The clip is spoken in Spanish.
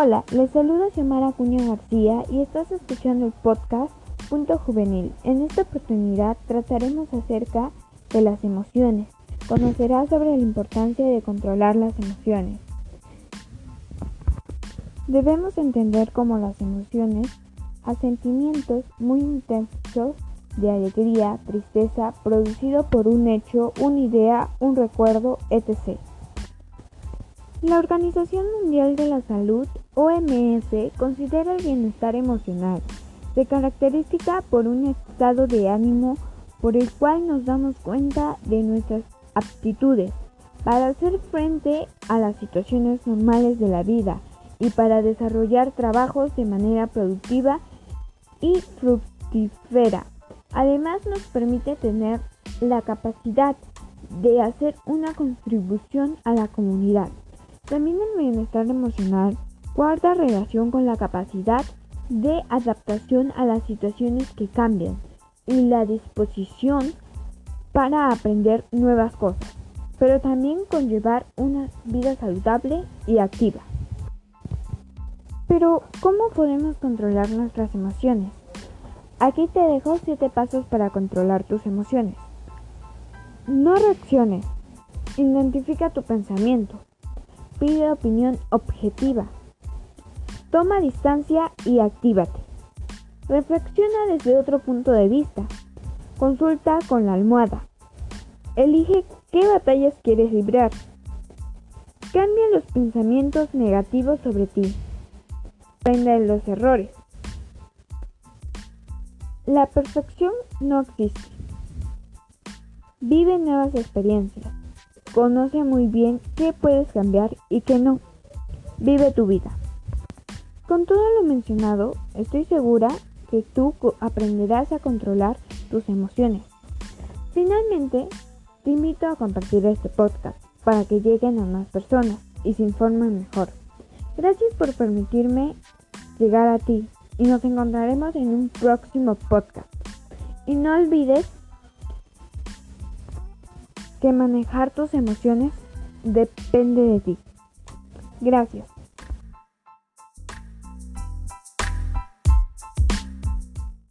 Hola, les saluda Xiomara Cuña García y estás escuchando el podcast Punto Juvenil. En esta oportunidad trataremos acerca de las emociones. Conocerás sobre la importancia de controlar las emociones. Debemos entender cómo las emociones a sentimientos muy intensos de alegría, tristeza, producido por un hecho, una idea, un recuerdo, etc. La Organización Mundial de la Salud, OMS, considera el bienestar emocional. Se caracteriza por un estado de ánimo por el cual nos damos cuenta de nuestras aptitudes para hacer frente a las situaciones normales de la vida y para desarrollar trabajos de manera productiva y fructífera. Además nos permite tener la capacidad de hacer una contribución a la comunidad. También el bienestar emocional guarda relación con la capacidad de adaptación a las situaciones que cambian y la disposición para aprender nuevas cosas, pero también con llevar una vida saludable y activa. Pero, ¿cómo podemos controlar nuestras emociones? Aquí te dejo 7 pasos para controlar tus emociones. No reacciones. Identifica tu pensamiento. Pide opinión objetiva. Toma distancia y actívate. Reflexiona desde otro punto de vista. Consulta con la almohada. Elige qué batallas quieres librar. Cambia los pensamientos negativos sobre ti. Aprende de los errores. La perfección no existe. Vive nuevas experiencias. Conoce muy bien qué puedes cambiar y qué no. Vive tu vida. Con todo lo mencionado, estoy segura que tú aprenderás a controlar tus emociones. Finalmente, te invito a compartir este podcast para que lleguen a más personas y se informen mejor. Gracias por permitirme llegar a ti y nos encontraremos en un próximo podcast. Y no olvides que manejar tus emociones depende de ti. Gracias.